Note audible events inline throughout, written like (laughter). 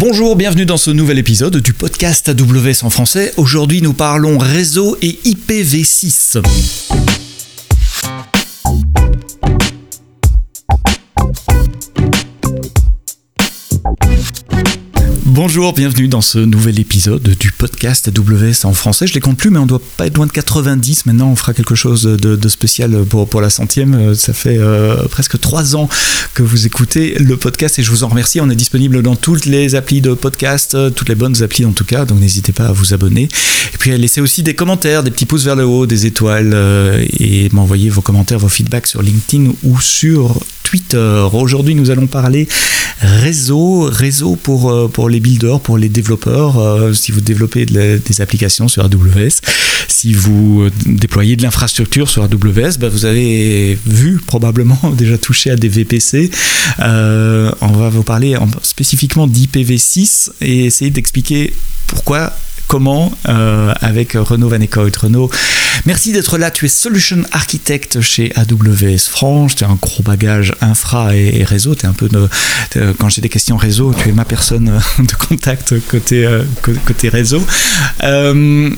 Bonjour, bienvenue dans ce nouvel épisode du podcast AWS en français. Aujourd'hui, nous parlons réseau et IPv6. Bonjour, bienvenue dans ce nouvel épisode du podcast AWS en français. Je les compte plus, mais on doit pas être loin de 90. Maintenant, on fera quelque chose de, spécial pour, la centième. Ça fait euh, presque trois ans que vous écoutez le podcast et je vous en remercie. On est disponible dans toutes les applis de podcast, toutes les bonnes applis en tout cas, donc n'hésitez pas à vous abonner. Et puis à laisser aussi des commentaires, des petits pouces vers le haut, des étoiles euh, et m'envoyer vos commentaires, vos feedbacks sur LinkedIn ou sur Twitter. Aujourd'hui, nous allons parler réseau, réseau pour, euh, pour les builders, pour les développeurs. Euh, si vous développez des applications sur AWS, si vous euh, déployez de l'infrastructure sur AWS, bah, vous avez vu probablement (laughs) déjà touché à des VPC. on va vous parler spécifiquement d'IPv6 et essayer d'expliquer pourquoi comment euh, avec Renaud Van Eekhout. Renaud, merci d'être là. Tu es Solution Architect chez AWS France. Tu as un gros bagage infra et, réseau. Es un peu quand j'ai des questions réseau, tu es ma personne de contact côté, euh, côté réseau. Euh,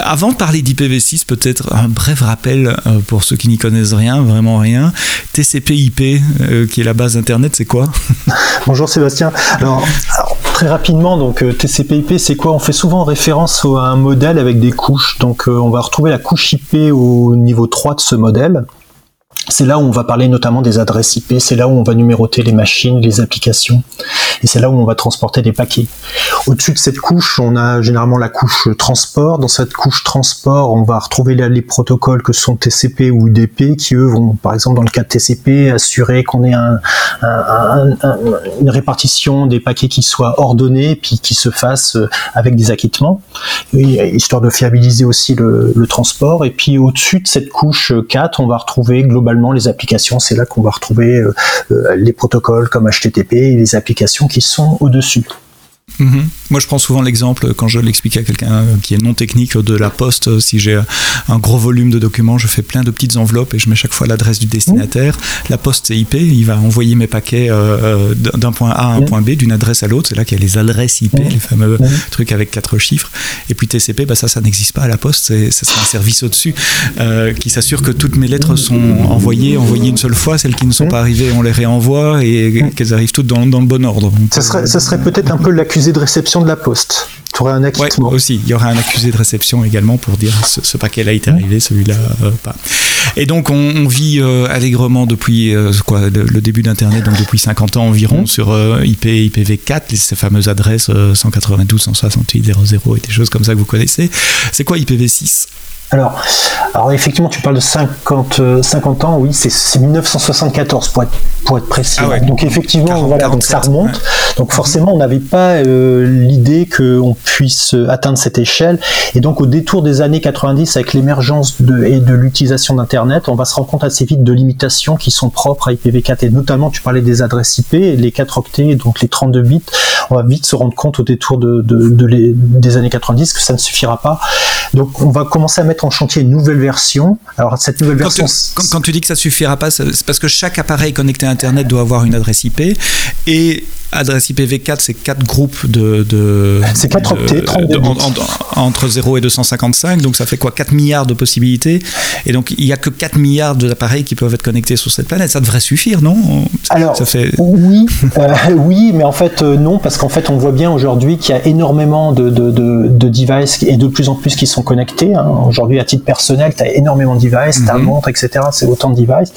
avant de parler d'IPv6, peut-être un bref rappel euh, pour ceux qui n'y connaissent rien, vraiment rien. TCP/IP, euh, qui est la base Internet, c'est quoi? Bonjour Sébastien. Alors, très rapidement, donc euh, TCP/IP, c'est quoi? On fait souvent référence à un modèle avec des couches. Donc, on va retrouver la couche IP au niveau 3 de ce modèle. C'est là où on va parler notamment des adresses IP, c'est là où on va numéroter les machines, les applications, et c'est là où on va transporter des paquets. Au-dessus de cette couche, on a généralement la couche transport. Dans cette couche transport, on va retrouver les protocoles que sont TCP ou UDP, qui eux vont, par exemple dans le cas de TCP, assurer qu'on ait une répartition des paquets qui soit ordonnée, puis qui se fasse euh, avec des acquittements, histoire de fiabiliser aussi le, transport. Et puis au-dessus de cette couche 4, on va retrouver globalement les applications, c'est là qu'on va retrouver euh, euh, les protocoles comme HTTP et les applications qui sont au-dessus. Mhm. Moi, je prends souvent l'exemple quand je l'explique à quelqu'un qui est non technique de la poste. Si j'ai un gros volume de documents, je fais plein de petites enveloppes et je mets chaque fois l'adresse du destinataire. La poste, c'est IP. Il va envoyer mes paquets euh, d'un point A à un point B, d'une adresse à l'autre. C'est là qu'il y a les adresses IP, les fameux trucs avec quatre chiffres. Et puis TCP, bah ça, ça n'existe pas à la poste. C'est un service au-dessus euh, qui s'assure que toutes mes lettres sont envoyées, envoyées une seule fois. Celles qui ne sont pas arrivées, on les réenvoie et qu'elles arrivent toutes dans, dans, le bon ordre. Ça serait, ça serait peut-être un peu l'accusé de réception de la poste. Tu aurais un acquittement. aussi, il y aurait un accusé de réception également pour dire ce, paquet-là est arrivé, celui-là euh, pas. Et donc on, vit euh, allègrement depuis euh, quoi, le, début d'Internet, donc depuis 50 ans environ, mmh. sur IP, IPv4, ces fameuses adresses 192, 168, 00 et des choses comme ça que vous connaissez. C'est quoi IPv6 alors, alors effectivement, tu parles de 50, 50 ans, oui, c'est 1974 pour être, pour être précis. Ah donc effectivement, voilà, donc ça remonte. Donc forcément, on n'avait pas euh, l'idée qu'on puisse atteindre cette échelle. Et donc au détour des années 90, avec l'émergence de, et de l'utilisation d'Internet, on va se rendre compte assez vite de limitations qui sont propres à IPv4. Et notamment, tu parlais des adresses IP, les 4 octets, donc les 32 bits. On va vite se rendre compte au détour de, de, de des années 90 que ça ne suffira pas. Donc on va commencer à mettre en chantier une nouvelle version. Alors cette nouvelle version. quand, tu dis que ça suffira pas, c'est parce que chaque appareil connecté à Internet doit avoir une adresse IP et adresse IPv4, c'est quatre groupes de. de c'est 4 octets, entre 0 et 255, donc ça fait quoi? 4 milliards de possibilités. Et donc il n'y a que 4 milliards d'appareils qui peuvent être connectés sur cette planète. Ça devrait suffire, non? Alors, ça fait... oui, euh, oui, mais en fait, euh, non, parce qu'en fait, on voit bien aujourd'hui qu'il y a énormément de, de, de, devices et de plus en plus qui sont connectés. Hein. Aujourd'hui, à titre personnel, tu as énormément de devices, ta mhm. montre, etc. C'est autant de devices.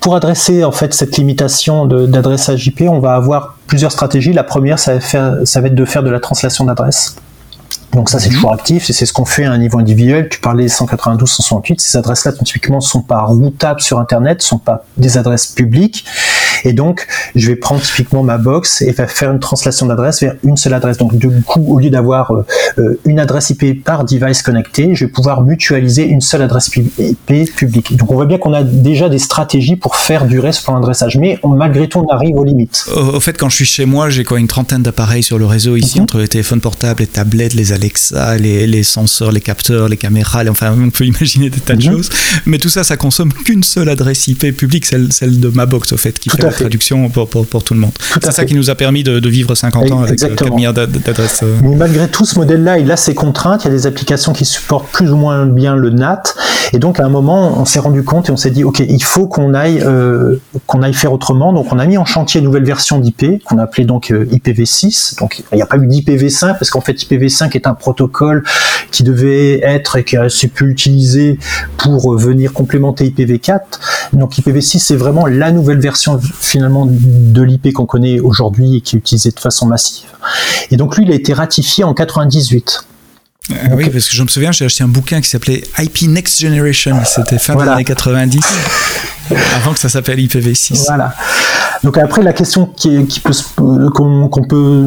Pour adresser en fait cette limitation d'adressage IP, on va avoir plusieurs stratégies. La première, ça va, faire, ça va être de faire de la translation d'adresse. Donc ça c'est mhm. toujours actif c'est ce qu'on fait à un niveau individuel. Tu parlais 192, 168. Ces adresses-là typiquement sont pas routables sur Internet, sont pas des adresses publiques. Et donc je vais prendre typiquement ma box et faire une translation d'adresse vers une seule adresse. Donc du coup au lieu d'avoir euh, une adresse IP par device connecté, je vais pouvoir mutualiser une seule adresse IP publique. Donc on voit bien qu'on a déjà des stratégies pour faire durer ce plan d'adressage, mais malgré tout on arrive aux limites. Au, fait quand je suis chez moi, j'ai quoi une trentaine d'appareils sur le réseau ici mhm. entre les téléphones portables, les tablettes, les Alexa, les, les, senseurs, les capteurs, les caméras, enfin on peut imaginer des tas de mhm. choses. Mais tout ça, ça consomme (laughs) qu'une seule adresse IP publique, celle, celle de ma box au fait, qui fait traduction pour, pour, pour, tout le monde. C'est ça qui nous a permis de, de vivre 50 ans avec 4 milliards d'adresses. Mais malgré tout, ce modèle-là, il a ses contraintes. Il y a des applications qui supportent plus ou moins bien le NAT. Et donc, à un moment, on s'est rendu compte et on s'est dit, OK, il faut qu'on aille, euh, qu'on aille faire autrement. Donc, on a mis en chantier une nouvelle version d'IP, qu'on a appelée donc euh, IPv6. Donc, il n'y a pas eu d'IPv5, parce qu'en fait, IPv5 est un protocole qui devait être et qui a pu utiliser pour venir complémenter IPv4. Donc, IPv6, c'est vraiment la nouvelle version, finalement, de l'IP qu'on connaît aujourd'hui et qui est utilisée de façon massive. Et donc, lui, il a été ratifié en 98. Euh, oui, parce que je me souviens, j'ai acheté un bouquin qui s'appelait IP Next Generation. C'était fin des années 90, (laughs) avant que ça s'appelle IPv6. Voilà. Donc après, la question qui, qui peut qu'on peut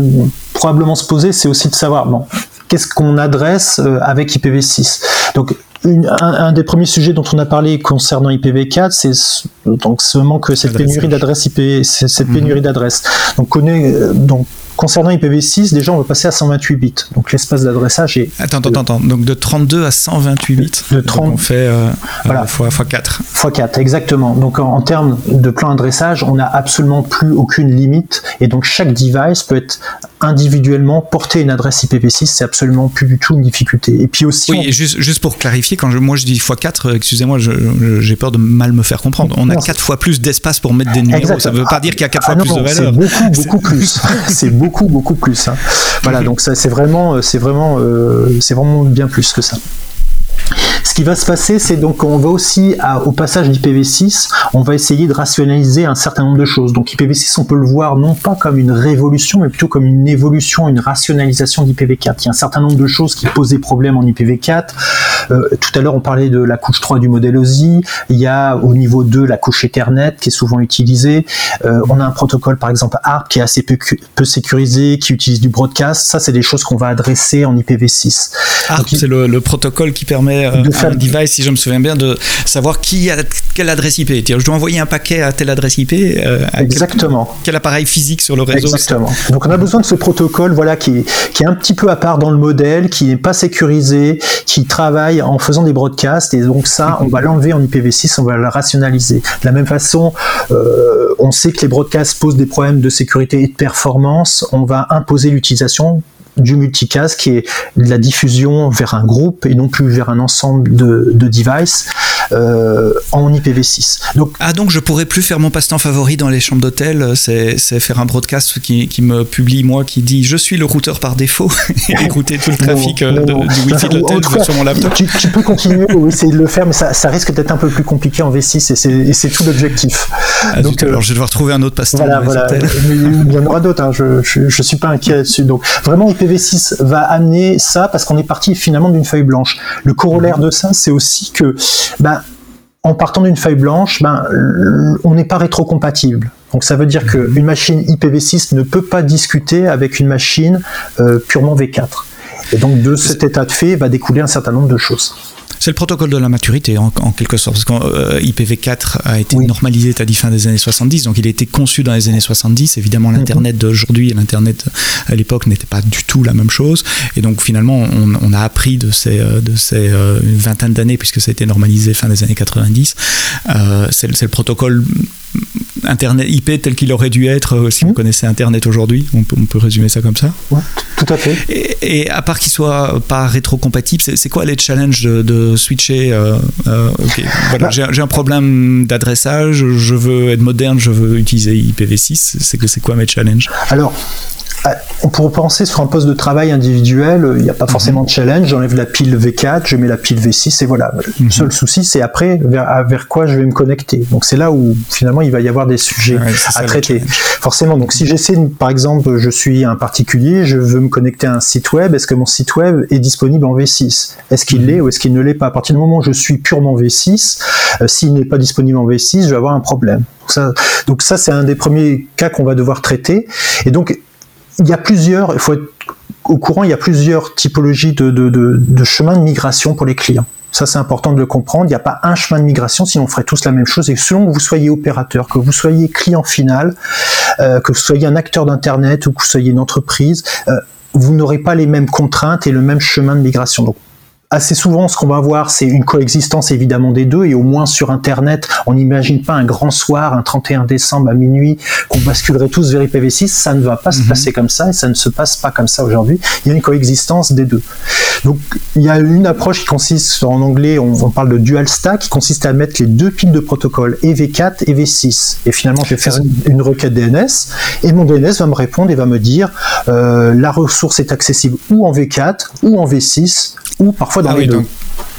probablement se poser, c'est aussi de savoir bon, qu'est-ce qu'on adresse euh, avec IPv6. Donc une, un, des premiers sujets dont on a parlé concernant IPv4, c'est donc ce manque, cette pénurie d'adresses IP, cette pénurie mhm. d'adresses. Donc, connaît, euh, donc Concernant IPv6, déjà on va passer à 128 bits. Donc l'espace d'adressage est. Attends, attends, attends. Donc de 32 à 128 bits. De 30. on fait euh, voilà. fois, fois 4. Fois 4, exactement. Donc en, termes de plan d'adressage, on n'a absolument plus aucune limite. Et donc chaque device peut être individuellement porter une adresse IPv6. C'est absolument plus du tout une difficulté. Et puis aussi. Oui, et juste, juste pour clarifier, quand je, moi je dis x4, euh, excusez-moi, j'ai peur de mal me faire comprendre. On a 4 fois plus d'espace pour mettre des numéros. Ça ne veut pas dire qu'il y a 4 ah, fois plus de valeur. (laughs) C'est beaucoup, beaucoup plus. c'est beaucoup, beaucoup plus. Hein. Voilà, donc ça, c'est vraiment, c'est vraiment, euh, c'est vraiment bien plus que ça. Ce qui va se passer, c'est donc on va aussi au passage d'IPv6, on va essayer de rationaliser un certain nombre de choses. Donc IPv6, on peut le voir non pas comme une révolution, mais plutôt comme une évolution, une rationalisation d'IPv4. Il y a un certain nombre de choses qui posaient problème en IPv4. Euh, tout à l'heure, on parlait de la couche 3 du modèle OSI. Il y a au niveau 2 la couche Ethernet qui est souvent utilisée. Euh, on a un protocole, par exemple ARP, qui est assez peu, sécurisé, qui utilise du broadcast. Ça, c'est des choses qu'on va adresser en IPv6. ARP, c'est le, le, protocole qui permet euh, à un device, si je me souviens bien, de savoir qui a quelle adresse IP. Je dois envoyer un paquet à telle adresse IP. Exactement. Quel, appareil physique sur le réseau. Exactement. Donc on a besoin de ce protocole, voilà, qui, qui est un petit peu à part dans le modèle, qui n'est pas sécurisé, qui travaille en faisant des broadcasts et donc ça, on va l'enlever en IPv6, on va le rationaliser. De la même façon, euh, on sait que les broadcasts posent des problèmes de sécurité et de performance, on va imposer l'utilisation du multicast qui est de la diffusion vers un groupe et non plus vers un ensemble de, de devices euh, en IPv6. Donc, ah donc je pourrais plus faire mon passe-temps favori dans les chambres d'hôtel, c'est, faire un broadcast qui, qui, me publie moi qui dit je suis le routeur par défaut (laughs) et (laughs) écouter tout le trafic euh, du wifi de l'hôtel sur mon laptop. Tu, peux continuer ou essayer de le faire mais ça, ça risque d'être un peu plus compliqué en V6 et c'est, tout l'objectif. Ah, donc, alors je vais devoir trouver un autre passe-temps. Voilà, voilà. Mais il y en aura d'autres, hein. je, je, suis pas inquiet là-dessus. Donc vraiment IPv6 va amener ça parce qu'on est parti finalement d'une feuille blanche. Le corollaire de ça c'est aussi que bah, en partant d'une feuille blanche, ben, on n'est pas rétrocompatible. Donc ça veut dire qu'une machine IPv6 ne peut pas discuter avec une machine euh, purement V4. Et donc de cet état de fait va découler un certain nombre de choses. C'est le protocole de la maturité en, quelque sorte, parce qu'IPv4 euh, a été normalisé, tu as dit fin des années 70, donc il a été conçu dans les années 70. Évidemment, mhm. l'Internet d'aujourd'hui et l'Internet à l'époque n'étaient pas du tout la même chose. Et donc finalement, on, a appris de ces, euh, de ces euh, une vingtaine d'années, puisque ça a été normalisé fin des années 90. c'est le protocole Internet IP tel qu'il aurait dû être euh, si vous mmh. connaissez Internet aujourd'hui. On peut, résumer ça comme ça. tout à fait. Et, à part qu'il soit pas rétro-compatible, c'est quoi les challenges de, switcher euh, euh, (laughs) voilà, bah. J'ai un problème d'adressage, je veux être moderne, je veux utiliser IPv6. C'est quoi mes challenges? Alors, ah, pourrait penser sur un poste de travail individuel, il n'y a pas forcément de challenge, j'enlève la pile V4, je mets la pile V6 et voilà. Le mhm. seul souci, c'est après vers, quoi je vais me connecter. Donc c'est là où finalement il va y avoir des sujets à traiter. Forcément, donc si j'essaie, par exemple, je suis un particulier, je veux me connecter à un site web, est-ce que mon site web est disponible en V6 Est-ce qu'il mhm. l'est ou est-ce qu'il ne l'est pas? À partir du moment où je suis purement V6, euh, s'il n'est pas disponible en V6, je vais avoir un problème. Donc ça, donc ça c'est un des premiers cas qu'on va devoir traiter. Et donc il y a plusieurs, il faut être au courant, il y a plusieurs typologies de, de, de, de chemins de migration pour les clients. Ça, c'est important de le comprendre. Il n'y a pas un chemin de migration, sinon on ferait tous la même chose. Et selon que vous soyez opérateur, que vous soyez client final, euh, que vous soyez un acteur d'Internet ou que vous soyez une entreprise, euh, vous n'aurez pas les mêmes contraintes et le même chemin de migration. Assez souvent, ce qu'on va voir, c'est une coexistence évidemment des deux, et au moins sur Internet, on n'imagine pas un grand soir, un 31 décembre à minuit, qu'on basculerait tous vers IPv6. Ça ne va pas se mhm. passer comme ça, et ça ne se passe pas comme ça aujourd'hui. Il y a une coexistence des deux. Donc, il y a une approche qui consiste, en anglais, on, parle de dual stack, qui consiste à mettre les deux piles de protocole, EV4 et V6. Et finalement, je vais faire une, requête DNS, et mon DNS va me répondre et va me dire euh, la ressource est accessible ou en V4 ou en V6 ou parfois dans ah les deux.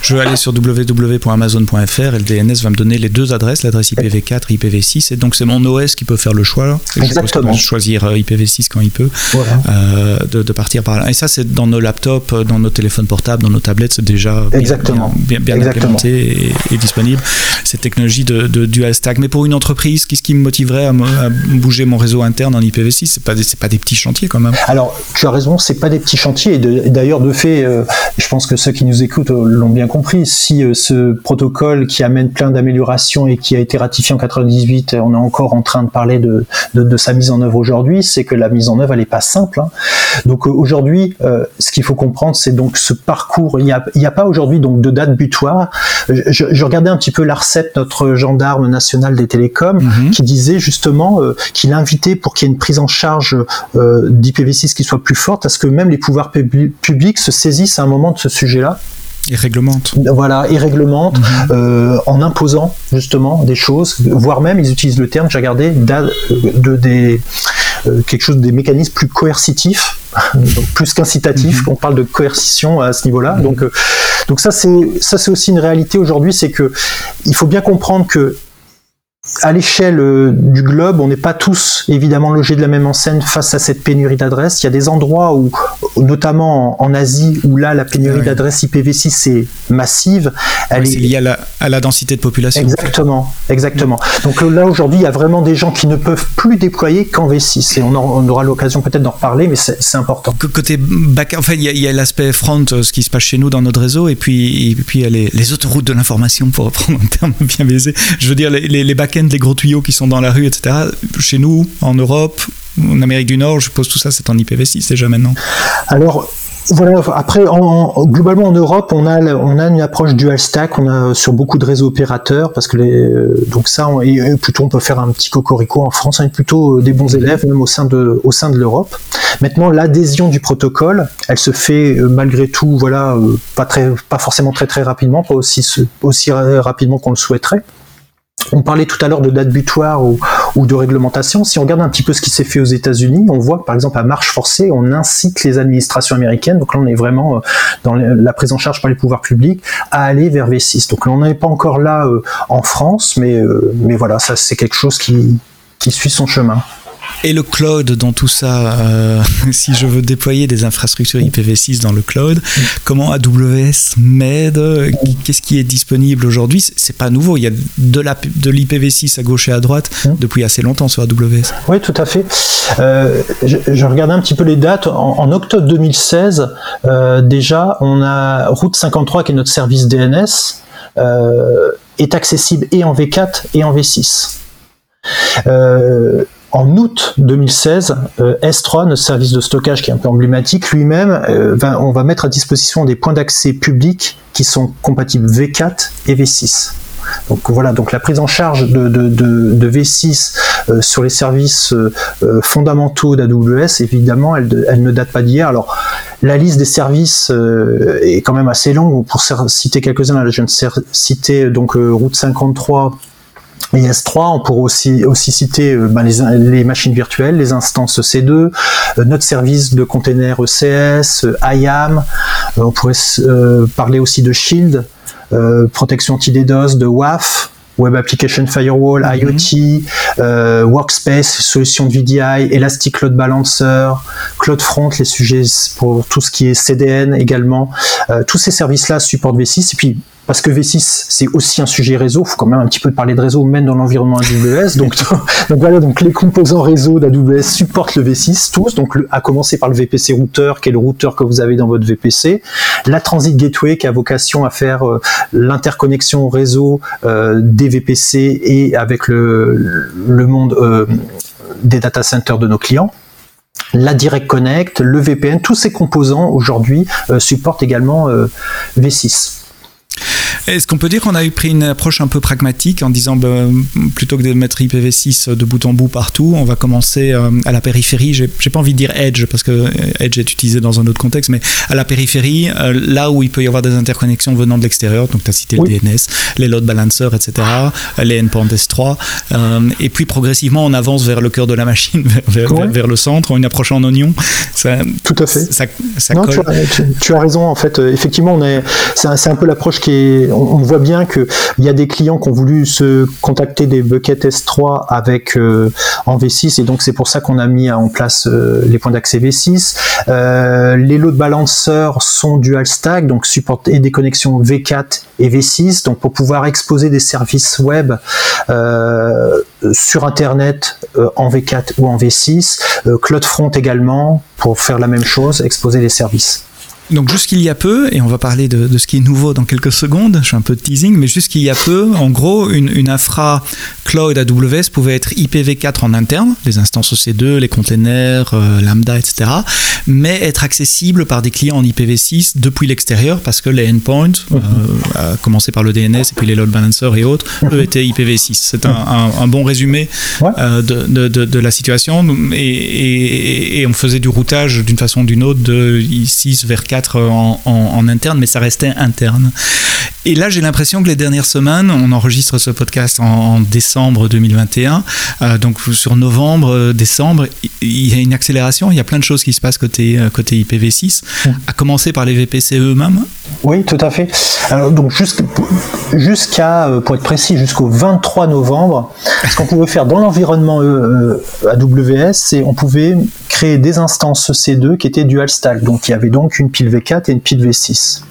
Je vais aller sur www.amazon.fr et le DNS va me donner les deux adresses, l'adresse IPv4 et IPv6. Et donc c'est mon OS qui peut faire le choix. Exactement. choisir euh, IPv6 quand il peut, euh, de, partir par là. Et ça, c'est dans nos laptops, dans nos téléphones portables, dans nos tablettes, c'est déjà bien, bien, implémenté et, disponible. Cette technologie de, dual stack. Mais pour une entreprise, qu'est-ce qui me motiverait à, bouger mon réseau interne en IPv6 C'est pas des, pas des petits chantiers quand même. Alors, tu as raison, c'est pas des petits chantiers. Et d'ailleurs, de, fait, euh, je pense que ceux qui nous écoutent l'ont bien compris, si euh, ce protocole qui amène plein d'améliorations et qui a été ratifié en 98, on est encore en train de parler de, de, sa mise en œuvre aujourd'hui, c'est que la mise en œuvre elle n'est pas simple. Hein. Donc euh, aujourd'hui, euh, ce qu'il faut comprendre, c'est donc ce parcours. Il n'y a, a, pas aujourd'hui donc de date butoir. Je, je, regardais un petit peu l'ARCEP, notre gendarme national des télécoms, mhm. qui disait justement qu'il invitait pour qu'il y ait une prise en charge d'IPv6 qui soit plus forte, à ce que même les pouvoirs publics se saisissent à un moment de ce sujet-là réglemente. Voilà, et réglemente mhm. euh, en imposant justement des choses, voire même ils utilisent le terme, j'ai regardé, de, des euh, quelque chose des mécanismes plus coercitifs, (laughs) plus qu'incitatifs. Mhm. On parle de coercition à ce niveau-là. Mhm. Donc, euh, donc ça c'est ça c'est aussi une réalité aujourd'hui, c'est que il faut bien comprendre que à l'échelle euh, du globe, on n'est pas tous évidemment logés de la même enseigne face à cette pénurie d'adresses. Il y a des endroits où, notamment en, Asie, où là la pénurie d'adresses IPv6 est massive. Elle est liée à la, densité de population. Exactement, exactement. Donc euh, là aujourd'hui, il y a vraiment des gens qui ne peuvent plus déployer qu'en V6 et on, aura l'occasion peut-être d'en reparler, mais c'est important. Côté back, en fait, il y a, l'aspect front, euh, ce qui se passe chez nous dans notre réseau, et puis, et puis il y a les, les autoroutes de l'information, pour reprendre un terme bien baisé. Je veux dire les, les, les des gros tuyaux qui sont dans la rue, etc. Chez nous, en Europe, en Amérique du Nord, je suppose tout ça, c'est en IPv6 déjà maintenant. Alors, voilà, après, globalement en Europe, on a, on a une approche dual stack, on a sur beaucoup de réseaux opérateurs, parce que les, donc ça, on, et plutôt on peut faire un petit cocorico en France, on est plutôt des bons élèves, même au sein de, au sein de l'Europe. Maintenant, l'adhésion du protocole, elle se fait euh, malgré tout, voilà, euh, pas très, pas forcément très très rapidement, pas aussi, aussi rapidement qu'on le souhaiterait. On parlait tout à l'heure de date butoir ou, de réglementation. Si on regarde un petit peu ce qui s'est fait aux États-Unis, on voit que par exemple à marche forcée, on incite les administrations américaines, donc là on est vraiment euh, dans la prise en charge par les pouvoirs publics, à aller vers V6. Donc là on n'est pas encore là euh, en France, mais, euh, mais voilà, ça c'est quelque chose qui suit son chemin. Et le cloud dans tout ça, euh, (laughs) si je veux déployer des infrastructures IPv6 dans le cloud, comment AWS m'aide Qu'est-ce qui est disponible aujourd'hui? C'est pas nouveau, il y a de l'IPv6 à gauche et à droite depuis assez longtemps sur AWS. Oui, tout à fait. Euh, je, regardais un petit peu les dates. En, octobre 2016, euh, déjà, on a Route 53 qui est notre service DNS est accessible et en V4 et en V6. Euh, en août 2016, euh, S3, notre service de stockage qui est un peu emblématique, lui-même, euh, on va mettre à disposition des points d'accès publics qui sont compatibles V4 et V6. Donc voilà, donc la prise en charge de, V6 euh, sur les services fondamentaux d'AWS, évidemment, elle, elle, ne date pas d'hier. Alors la liste des services est quand même assez longue. Pour citer quelques-uns, je viens de citer donc Route 53 et S3, on pourrait aussi, aussi citer euh, ben, les, machines virtuelles, les instances C2, euh, notre service de container ECS, euh, IAM, on pourrait parler aussi de Shield, protection anti-DDoS, de WAF, Web Application Firewall, mhm. IoT, Workspace, solution de VDI, Elastic Load Balancer, CloudFront, les sujets pour tout ce qui est CDN également. tous ces services-là supportent V6 et puis parce que V6 c'est aussi un sujet réseau, il faut quand même un petit peu parler de réseau même dans l'environnement AWS. donc, (laughs) donc voilà, donc les composants réseau d'AWS supportent le V6 tous, donc à commencer par le VPC routeur qui est le routeur que vous avez dans votre VPC, la Transit Gateway qui a vocation à faire euh, l'interconnexion réseau euh, des VPC et avec le, le monde euh, des data centers de nos clients. la Direct Connect, le VPN, tous ces composants aujourd'hui supportent également V6. Est-ce qu'on peut dire qu'on a eu pris une approche un peu pragmatique en disant ben, plutôt que de mettre IPv6 de bout en bout partout, on va commencer euh, à la périphérie? J'ai pas envie de dire Edge parce que Edge est utilisé dans un autre contexte, mais à la périphérie, euh, là où il peut y avoir des interconnexions venant de l'extérieur. Donc tu as cité le DNS, les load balancers, etc., les endpoints S3. Euh, et puis progressivement, on avance vers le cœur de la machine, (laughs) vers, le centre, en une approche en oignon. Ça, Tout à fait. Ça, non, tu, as, tu, as, raison. En fait, effectivement, c'est un, un peu l'approche qui est on, voit bien qu'il y a des clients qui ont voulu se contacter des buckets S3 avec euh, en V6 et donc c'est pour ça qu'on a mis en place euh, les points d'accès V6. Euh, les load balancers sont dual stack donc supportent des connexions V4 et V6 donc pour pouvoir exposer des services web sur internet en V4 ou en V6. CloudFront également pour faire la même chose, exposer des services. Donc jusqu'il y a peu, et on va parler de, ce qui est nouveau dans quelques secondes, je suis un peu de teasing, mais jusqu'il y a peu, en gros, une, une infra cloud AWS pouvait être IPv4 en interne, les instances EC2, les containers, euh, Lambda, etc., mais être accessible par des clients en IPv6 depuis l'extérieur, parce que les endpoints, euh, à commencer par le DNS et puis les load balancers et autres, eux étaient IPv6. C'est un, bon résumé euh, de, de, de, la situation, et, et, on faisait du routage d'une façon ou d'une autre de I6 vers 4 en, interne, mais ça restait interne. Et là, j'ai l'impression que les dernières semaines, on enregistre ce podcast en, décembre 2021, euh, donc sur novembre, euh, décembre, il y a une accélération, il y a plein de choses qui se passent côté, euh, côté IPv6, à commencer par les VPC eux-mêmes. Oui, tout à fait. Alors, donc jusqu'à, pour être précis, jusqu'au 23 novembre, ce qu'on pouvait faire dans l'environnement AWS, c'est on pouvait créer des instances C2 qui étaient dual stack. Donc il y avait donc une pile V4 et une pile V6.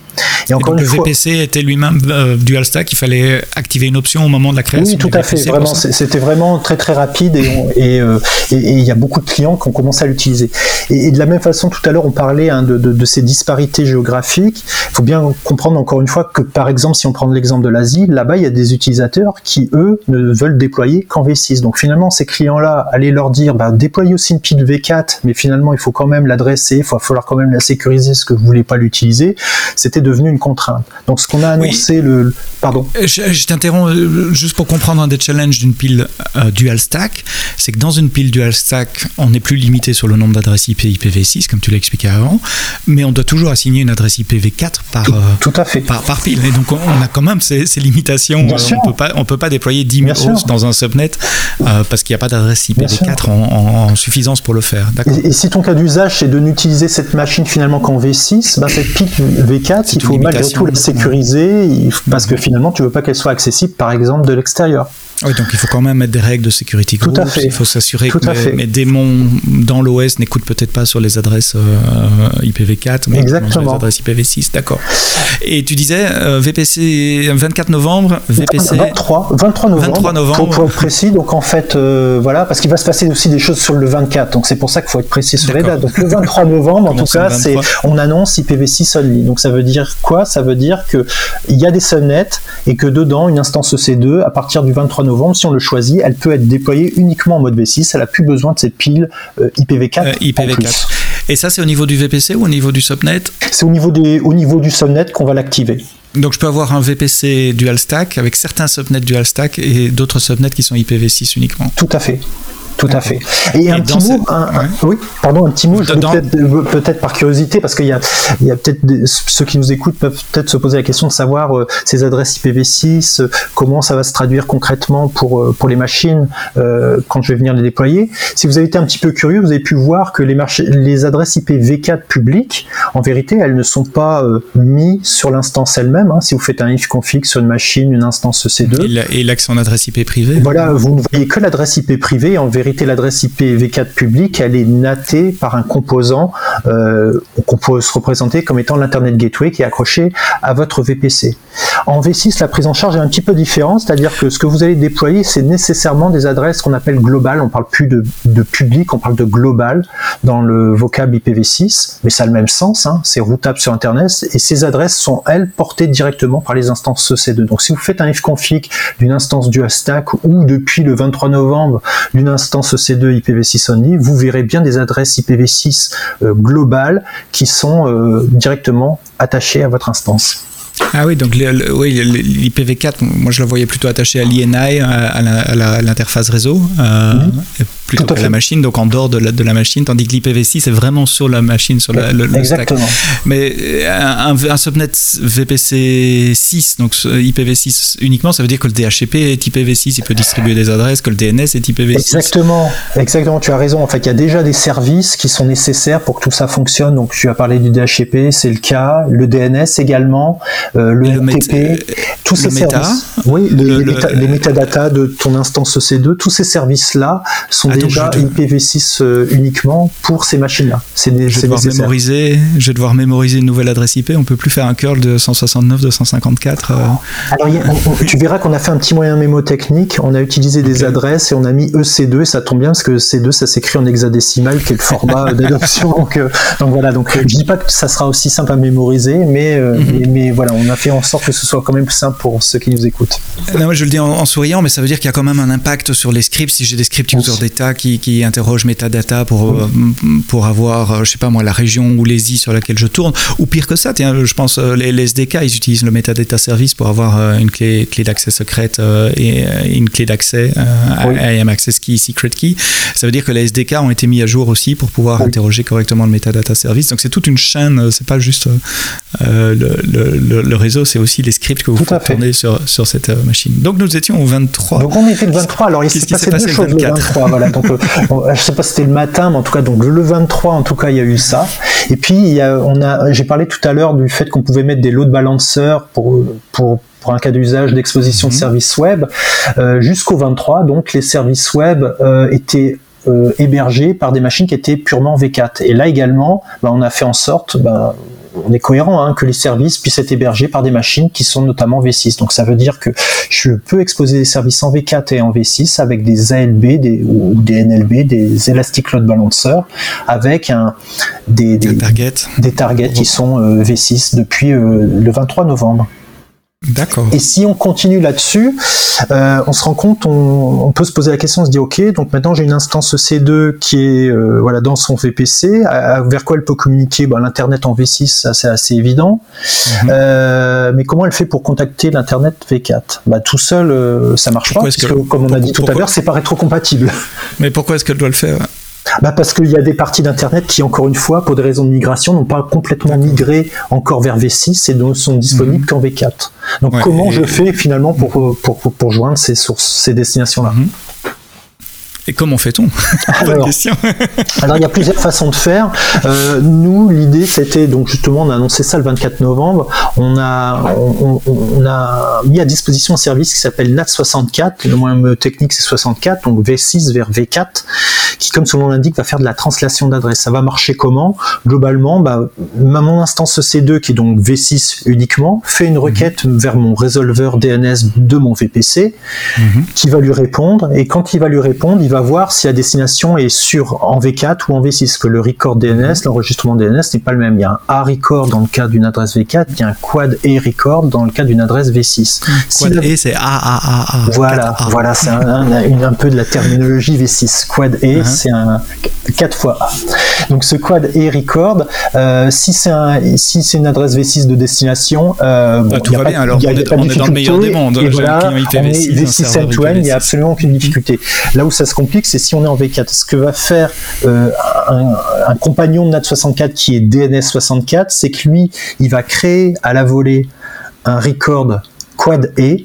Et encore le VPC était lui-même euh, dual stack, il fallait activer une option au moment de la création. Oui, tout à fait. Vraiment, c'était vraiment très très rapide euh, et il y a beaucoup de clients qui ont commencé à l'utiliser. Et, de la même façon, tout à l'heure, on parlait hein, de, ces disparités géographiques. Il faut bien comprendre encore une fois que, par exemple, si on prend l'exemple de l'Asie, là-bas, il y a des utilisateurs qui, eux, ne veulent déployer qu'en V6. Donc finalement, ces clients-là, allez leur dire, bah, déployez aussi une pile V4, mais finalement, il faut quand même l'adresser, il va falloir quand même la sécuriser, ce que vous voulez pas l'utiliser. C'était devenu une contrainte. Donc ce qu'on a annoncé le, pardon. Euh, je, t'interromps euh, juste pour comprendre un des challenges d'une pile euh, dual stack, c'est que dans une pile dual stack, on n'est plus limité sur le nombre d'adresses IP IPv6 comme tu l'as expliqué avant, mais on doit toujours assigner une adresse IPv4 par tout, à fait par, par, pile. Et donc on a quand même ces, limitations. on peut pas on peut pas déployer 10 000 hosts dans un subnet parce qu'il n'y a pas d'adresse IPv4 en, suffisance pour le faire. Et, et, si ton cas d'usage c'est de n'utiliser cette machine finalement qu'en V6, ben cette pile V4 il faut malgré tout la sécuriser parce que finalement tu veux pas qu'elle soit accessible par exemple de l'extérieur. Oui, donc il faut quand même mettre des règles de sécurité Tout à fait. Il faut s'assurer que mes, démons dans l'OS n'écoutent peut-être pas sur les adresses euh, IPv4, mais Exactement. sur les adresses IPv6. D'accord. Et tu disais euh, VPC 24 novembre, VPC 23, 23 novembre. 23 novembre. Pour, être précis, donc en fait, euh, voilà, parce qu'il va se passer aussi des choses sur le 24, donc c'est pour ça qu'il faut être précis sur les dates. Donc le 23 novembre, en tout cas, c'est on annonce IPv6 only. Donc ça veut dire quoi? Ça veut dire que il y a des subnets et que dedans une instance EC2 à partir du 23 novembre, si on le choisit, elle peut être déployée uniquement en mode V6. Elle n'a plus besoin de cette pile IPv4. Euh, IPv4. Euh, Et ça, c'est au niveau du VPC ou au niveau du subnet C'est au niveau des, au niveau du subnet qu'on va l'activer. Donc je peux avoir un VPC dual stack avec certains subnets dual stack et d'autres subnets qui sont IPv6 uniquement. Tout à fait. Tout à fait. Et, un petit mot, oui, pardon, un petit mot, peut-être par curiosité, parce qu'il y a, il y a peut-être ceux qui nous écoutent peuvent peut-être se poser la question de savoir euh, ces adresses IPv6, euh, comment ça va se traduire concrètement pour, euh, pour les machines quand je vais venir les déployer. Si vous avez été un petit peu curieux, vous avez pu voir que les, les adresses IPv4 publiques, en vérité, elles ne sont pas mises sur l'instance elle-même. Hein. Si vous faites un if config sur une machine, une instance C2. Et l'accès en adresse IP privée. Voilà, vous ne voyez que l'adresse IP privée. En vérité, l'adresse IPv4 publique, elle est natée par un composant euh, qu'on peut se représenter comme étant l'Internet Gateway qui est accroché à votre VPC. En V6, la prise en charge est un petit peu différente, c'est-à-dire que ce que vous allez déployer, c'est nécessairement des adresses qu'on appelle globales. On parle plus de, public, on parle de global dans le vocable IPv6, mais ça a le même sens, hein, c'est routable sur Internet, et ces adresses sont, elles, portées directement par les instances C2. Donc si vous faites un ifconfig d'une instance du stack ou depuis le 23 novembre d'une instance instance EC2 IPv6 only, vous verrez bien des adresses IPv6 globales qui sont directement attachées à votre instance. Ah oui, donc l'IPv4, moi je le voyais plutôt attaché à l'INI, à, l'interface réseau, euh, plutôt qu'à la machine, donc en dehors de la, de la machine, tandis que l'IPv6 est vraiment sur la machine, sur la, le, Exactement. Mais euh, un, subnet VPC 6, donc IPv6 uniquement, ça veut dire que le DHCP est IPv6, il peut distribuer des adresses, que le DNS est IPv6. Exactement, exactement, tu as raison. En fait, il y a déjà des services qui sont nécessaires pour que tout ça fonctionne. Donc tu as parlé du DHCP, c'est le cas, le DNS également. Euh, le, le tous ces services. Oui, les, métadatas de ton instance EC2, tous ces services-là sont déjà IPv6 euh, uniquement pour ces machines-là. C'est je, vais devoir mémoriser, je vais devoir mémoriser une nouvelle adresse IP. On peut plus faire un curl de 169, 254. Euh. Alors, tu verras qu'on a fait un petit moyen mémotechnique. On a utilisé des adresses et on a mis EC2. Et ça tombe bien parce que C2, ça s'écrit en hexadécimal, qui est le (laughs) format d'adoption. donc, donc, voilà. Donc, je dis pas que ça sera aussi simple à mémoriser, mais, mhm. mais, mais voilà, on a fait en sorte que ce soit quand même simple pour ceux qui nous écoutent. Non, je le dis en, souriant, mais ça veut dire qu'il y a quand même un impact sur les scripts. Si j'ai des scripts user data qui, qui interrogent metadata pour, euh, pour avoir, euh, je sais pas moi, la région ou les i sur laquelle je tourne, ou pire que ça, tiens, je pense euh, les, les SDK, ils utilisent le metadata service pour avoir une clé, clé d'accès secrète et une clé d'accès IAM Access Key, Secret Key. Ça veut dire que les SDK ont été mis à jour aussi pour pouvoir interroger correctement le metadata service. Donc c'est toute une chaîne, c'est pas juste le, le, le, réseau, c'est aussi les scripts que vous tournez sur, sur cette machine. Donc nous étions au 23. Donc on était le 23. Alors il s'est passé, deux choses le 23. voilà, donc, euh, (laughs) je sais pas si c'était le matin, mais en tout cas donc le 23 en tout cas il y a eu ça. Et puis il y a, on a, j'ai parlé tout à l'heure du fait qu'on pouvait mettre des load balancers pour pour pour un cas d'usage d'exposition de mhm. services web. Euh, Jusqu'au 23, donc les services web euh, étaient euh, hébergés par des machines qui étaient purement V4. Et là également, bah, on a fait en sorte, bah, on est cohérent, hein, que les services puissent être hébergés par des machines qui sont notamment V6. Donc ça veut dire que je peux exposer des services en V4 et en V6 avec des ALB des, ou des NLB, des Elastic Load Balancer, avec un, des, des, targets. des targets qui sont euh, V6 depuis euh, le 23 novembre. D'accord. Et si on continue là-dessus, euh, on se rend compte, on, peut se poser la question, on se dit ok, donc maintenant j'ai une instance C2 qui est euh, voilà dans son VPC, vers quoi elle peut communiquer? Ben, L'internet en V6, ça c'est assez évident. Mhm. Euh, mais comment elle fait pour contacter l'internet V4 bah, Tout seul, ça marche pas, parce que, comme on a dit tout à l'heure, c'est pas rétrocompatible. Mais pourquoi est-ce qu'elle doit le faire? Bah parce qu'il y a des parties d'Internet qui, encore une fois, pour des raisons de migration, n'ont pas complètement migré encore vers V6 et ne sont disponibles mhm. qu'en V4. Donc comment je fais finalement pour, pour, pour, joindre ces sources, ces destinations-là mhm. Et comment fait-on? (laughs) Alors, (laughs) alors, il y a plusieurs façons de faire. Euh, nous, l'idée, c'était donc justement, on a annoncé ça le 24 novembre. On a, on, a mis à disposition un service qui s'appelle NAT64. Le moyen technique, c'est 64, donc V6 vers V4, qui, comme son nom l'indique, va faire de la translation d'adresse. Ça va marcher comment? Globalement, bah, mon instance C2, qui est donc V6 uniquement, fait une requête mhm. vers mon résolveur DNS de mon VPC, mhm. qui va lui répondre. Et quand il va lui répondre, il va voir si la destination est sur en V4 ou en V6, que le record DNS, l'enregistrement DNS n'est pas le même. Il y a un A record dans le cas d'une adresse V4, il y a un quad E record dans le cas d'une adresse V6. Quad E, c'est A, A, A, A. Voilà, voilà, c'est un, un, peu de la terminologie V6. Quad E, uh-huh. c'est un 4 fois A. Donc ce quad E record, euh, si c'est un, si c'est une adresse V6 de destination, euh, bon, ah, tout va bien. Alors on, est, on est, dans le meilleur des mondes. Et voilà, on est V6 end-to-end, il n'y a absolument aucune difficulté. Là où ça se complique, c'est si on est en V4. Ce que va faire euh, un, compagnon de NAT64 qui est DNS64, c'est que lui, il va créer à la volée un record quad E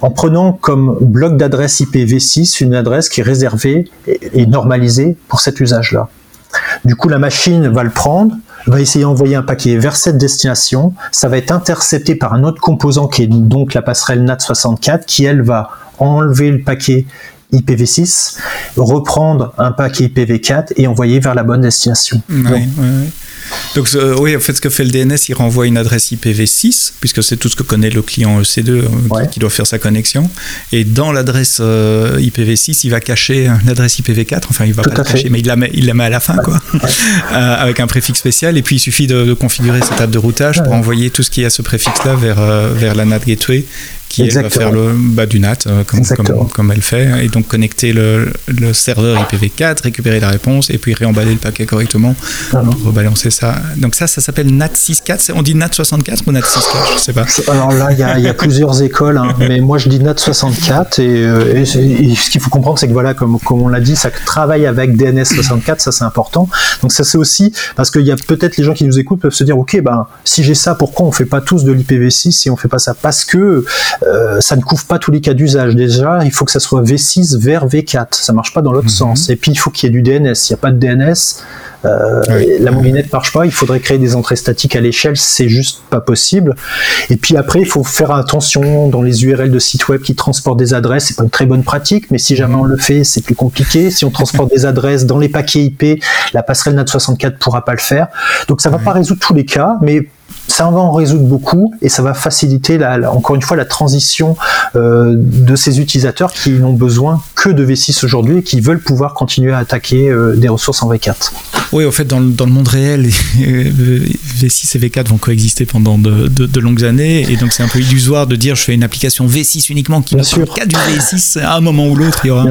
en prenant comme bloc d'adresse IPv6 une adresse qui est réservée et normalisée pour cet usage-là. Du coup, la machine va le prendre, va essayer d'envoyer un paquet vers cette destination. Ça va être intercepté par un autre composant qui est donc la passerelle NAT64 qui, elle, va enlever le paquet IPv6, reprendre un paquet IPv4 et envoyer vers la bonne destination. Donc oui, en fait, ce que fait le DNS, il renvoie une adresse IPv6, puisque c'est tout ce que connaît le client EC2 euh, qui doit faire sa connexion. Et dans l'adresse euh, IPv6, il va cacher l'adresse IPv4. Enfin, il va pas la cacher, mais il la met, il la met à la fin, quoi, (laughs) euh, avec un préfixe spécial. Et puis, il suffit de, configurer cette table de routage pour envoyer tout ce qui à ce préfixe-là vers, vers la NAT Gateway qui elle, va faire le bas du NAT comme, comme, comme, elle fait, et donc connecter le, le, serveur IPv4, récupérer la réponse, et puis réemballer le paquet correctement, ah rebalancer ça. Donc ça, ça s'appelle NAT 6.4. On dit NAT 64 ou NAT 6.4 Je sais pas. Alors là, il y, y, a plusieurs (laughs) écoles, hein, mais moi je dis NAT 64, et, et, ce qu'il faut comprendre, c'est que voilà, comme, comme on l'a dit, ça travaille avec DNS 64, ça c'est important. Donc ça c'est aussi parce qu'il y a peut-être les gens qui nous écoutent peuvent se dire ok ben si j'ai ça pourquoi on fait pas tous de l'IPv6 si on fait pas ça? Parce que euh, ça ne couvre pas tous les cas d'usage. Déjà il faut que ça soit V6 vers V4 ça marche pas dans l'autre mhm. sens. Et puis il faut qu'il y ait du DNS s'il n'y a pas de DNS euh, la moulinette marche pas, il faudrait créer des entrées statiques à l'échelle, c'est juste pas possible. Et puis après, il faut faire attention dans les URL de sites web qui transportent des adresses, c'est pas une très bonne pratique, mais si jamais on le fait, c'est plus compliqué. Si on transporte des adresses dans les paquets IP, la passerelle NAT64 pourra pas le faire. Donc ça va pas résoudre tous les cas, mais ça va en résoudre beaucoup et ça va faciliter la, encore une fois la transition euh, de ces utilisateurs qui n'ont besoin que de V6 aujourd'hui et qui veulent pouvoir continuer à attaquer euh, des ressources en V4. Oui, au fait, dans, dans le monde réel, (laughs) V6 et V4 vont coexister pendant de, de, longues années et donc c'est un peu illusoire de dire je fais une application V6 uniquement qui ne pas du V6 à un moment ou l'autre il y aura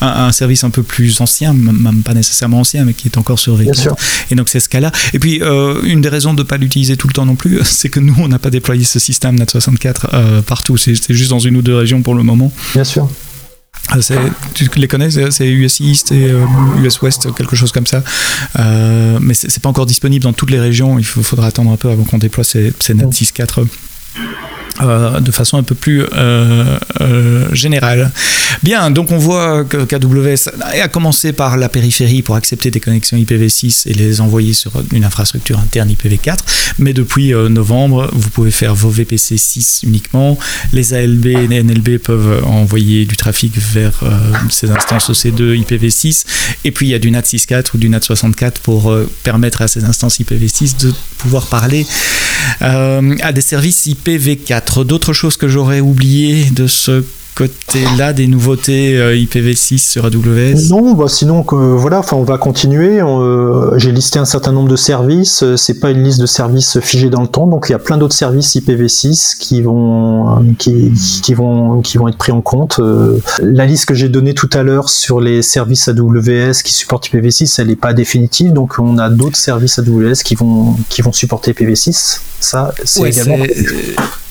un, un, service un peu plus ancien, même pas nécessairement ancien, mais qui est encore sur V4. Et donc c'est ce cas-là. Et puis euh, une des raisons de ne pas l'utiliser tout le temps non plus, (laughs) c'est que nous, on n'a pas déployé ce système NAT64 euh, partout. C'est juste dans une ou deux régions pour le moment. Bien sûr. Ah, tu les connais C'est US East et US euh, West, quelque chose comme ça. Euh, mais c'est pas encore disponible dans toutes les régions. Il faudra attendre un peu avant qu'on déploie ces, ces NAT64. Euh, de façon un peu plus euh, euh, générale. Bien, donc on voit que KWS a commencé par la périphérie pour accepter des connexions IPv6 et les envoyer sur une infrastructure interne IPv4, mais depuis novembre, vous pouvez faire vos VPC 6 uniquement. Les ALB et les NLB peuvent envoyer du trafic vers ces instances EC2 IPv6, et puis il y a du NAT 6.4 ou du NAT 64 pour permettre à ces instances IPv6 de pouvoir parler à des services IPv4 d'autres choses que j'aurais oublié de ce côté-là des nouveautés euh, IPv6 sur AWS Non, bah sinon que voilà, enfin on va continuer. Euh, j'ai listé un certain nombre de services. Euh, c'est pas une liste de services figés dans le temps, donc il y a plein d'autres services IPv6 qui vont qui, qui, vont qui vont être pris en compte. la liste que j'ai donnée tout à l'heure sur les services AWS qui supportent IPv6, elle n'est pas définitive, donc on a d'autres services AWS qui vont qui vont supporter IPv6. Ça, c'est également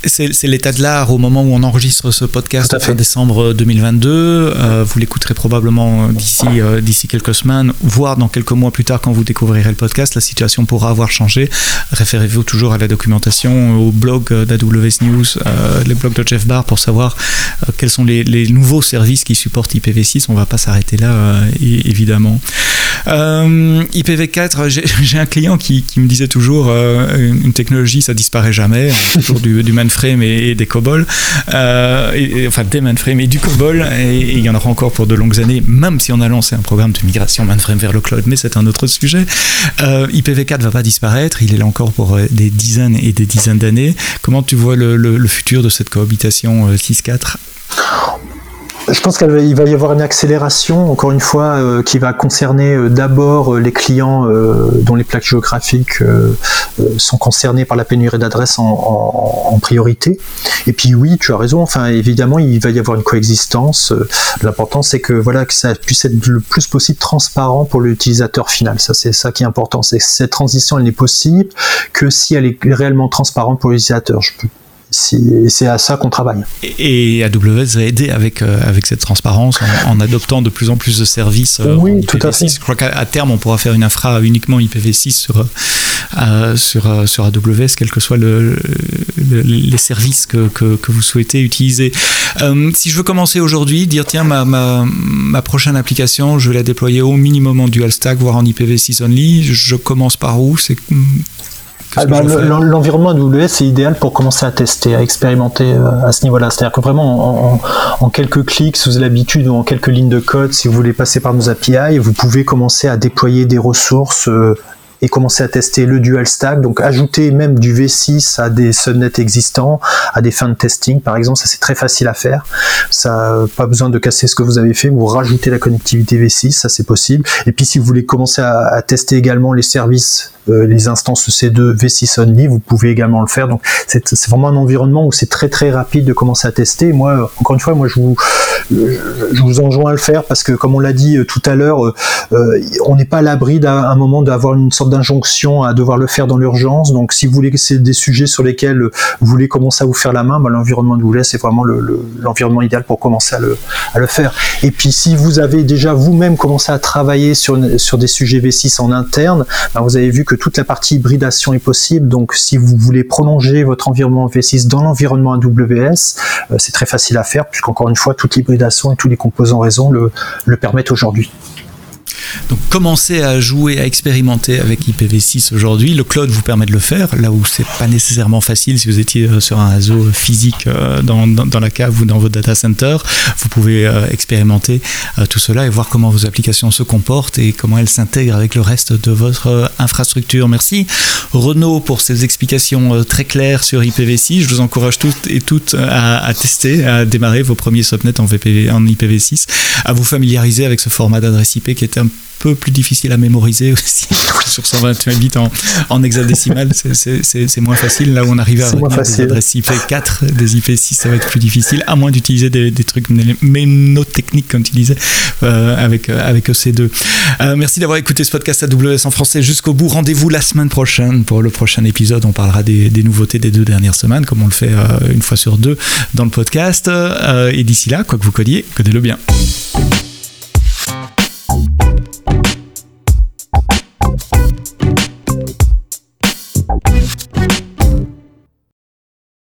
c'est l'état de l'art au moment où on enregistre ce podcast fin décembre 2022. Euh, vous l'écouterez probablement d'ici euh, d'ici quelques semaines, voire dans quelques mois plus tard quand vous découvrirez le podcast. La situation pourra avoir changé. Référez-vous toujours à la documentation, au blog d'AWS News, euh, les blogs de Jeff Barr pour savoir quels sont les, les, nouveaux services qui supportent IPv6. On va pas s'arrêter là, évidemment. IPv4, (laughs) j'ai un client qui, qui, me disait toujours une technologie, ça disparaît jamais. Toujours du, du mainframe et, des COBOL, euh, enfin des mainframe et du COBOL, et, il y en aura encore pour de longues années, même si on a lancé un programme de migration mainframe vers le cloud, mais c'est un autre sujet. Euh, IPv4 va pas disparaître, il est là encore pour euh, des dizaines et des dizaines d'années. Comment tu vois le futur de cette cohabitation 6.4 je pense qu'il va y avoir une accélération, encore une fois, euh, qui va concerner euh, d'abord euh, les clients dont les plaques géographiques sont concernées par la pénurie d'adresses en, priorité. Et puis oui, tu as raison. Enfin, évidemment, il va y avoir une coexistence. L'important, c'est que voilà, que ça puisse être le plus possible transparent pour l'utilisateur final. Ça, c'est ça qui est important. Cette transition, elle n'est possible que si elle est réellement transparente pour l'utilisateur. C'est à ça qu'on travaille. Et, AWS va aider avec, euh, avec cette transparence en, adoptant de plus en plus de services. Euh, oui, tout à fait. Je crois qu'à terme, on pourra faire une infra uniquement IPv6 sur, euh, sur, sur AWS, quels que soient le, les services que, que, que, vous souhaitez utiliser. si je veux commencer aujourd'hui, dire tiens, ma, ma, ma, prochaine application, je vais la déployer au minimum en dual stack, voire en IPv6 only, je commence par où? C'est ah bah, L'environnement AWS est idéal pour commencer à tester, à expérimenter euh, à ce niveau-là. C'est-à-dire que vraiment, en, quelques clics, si vous avez l'habitude, ou en quelques lignes de code, si vous voulez passer par nos API, vous pouvez commencer à déployer des ressources euh, et commencer à tester le dual stack, donc ajouter même du V6 à des subnets existants, à des fins de testing par exemple, ça c'est très facile à faire. Ça pas besoin de casser ce que vous avez fait, vous rajoutez la connectivité V6, ça c'est possible. Et puis si vous voulez commencer à, à tester également les services euh, les instances C2 V6 Only, vous pouvez également le faire. Donc c'est vraiment un environnement où c'est très très rapide de commencer à tester. Moi, encore une fois, moi je vous, je vous enjoins à le faire parce que comme on l'a dit euh, tout à l'heure, euh, on n'est pas à l'abri d'un moment d'avoir une sorte d'injonction à devoir le faire dans l'urgence. Donc si vous voulez que c'est des sujets sur lesquels vous voulez commencer à vous faire la main, bah, l'environnement de Woolet c'est vraiment l'environnement idéal pour commencer à le, faire. Et puis si vous avez déjà vous-même commencé à travailler sur, des sujets V6 en interne, bah, vous avez vu que toute la partie hybridation est possible. Donc, si vous voulez prolonger votre environnement V6 dans l'environnement AWS, euh, c'est très facile à faire, puisqu'encore une fois, toute l'hybridation et tous les composants le, le permettent aujourd'hui. Donc commencez à jouer, à expérimenter avec IPv6 aujourd'hui. Le cloud vous permet de le faire, là où c'est pas nécessairement facile si vous étiez euh, sur un réseau physique euh, dans, la cave ou dans votre data center. Vous pouvez euh, expérimenter tout cela et voir comment vos applications se comportent et comment elles s'intègrent avec le reste de votre infrastructure. Merci Renaud pour ces explications très claires sur IPv6. Je vous encourage toutes et toutes à, tester, à démarrer vos premiers subnets en, en IPv6, à vous familiariser avec ce format d'adresse IP qui est un peu plus difficile à mémoriser aussi (laughs) sur 128 bits en, en hexadécimal. C'est moins facile. Là où on arrive à des adresses IP4 des IP6 ça va être plus difficile à moins d'utiliser des, des, trucs techniques comme tu disais euh, avec, euh, avec EC2 euh, merci d'avoir écouté ce podcast AWS en français jusqu'au bout. Rendez-vous la semaine prochaine pour le prochain épisode. On parlera des, des nouveautés des deux dernières semaines comme on le fait une fois sur deux dans le podcast. Et d'ici là quoi que vous codiez codez-le bien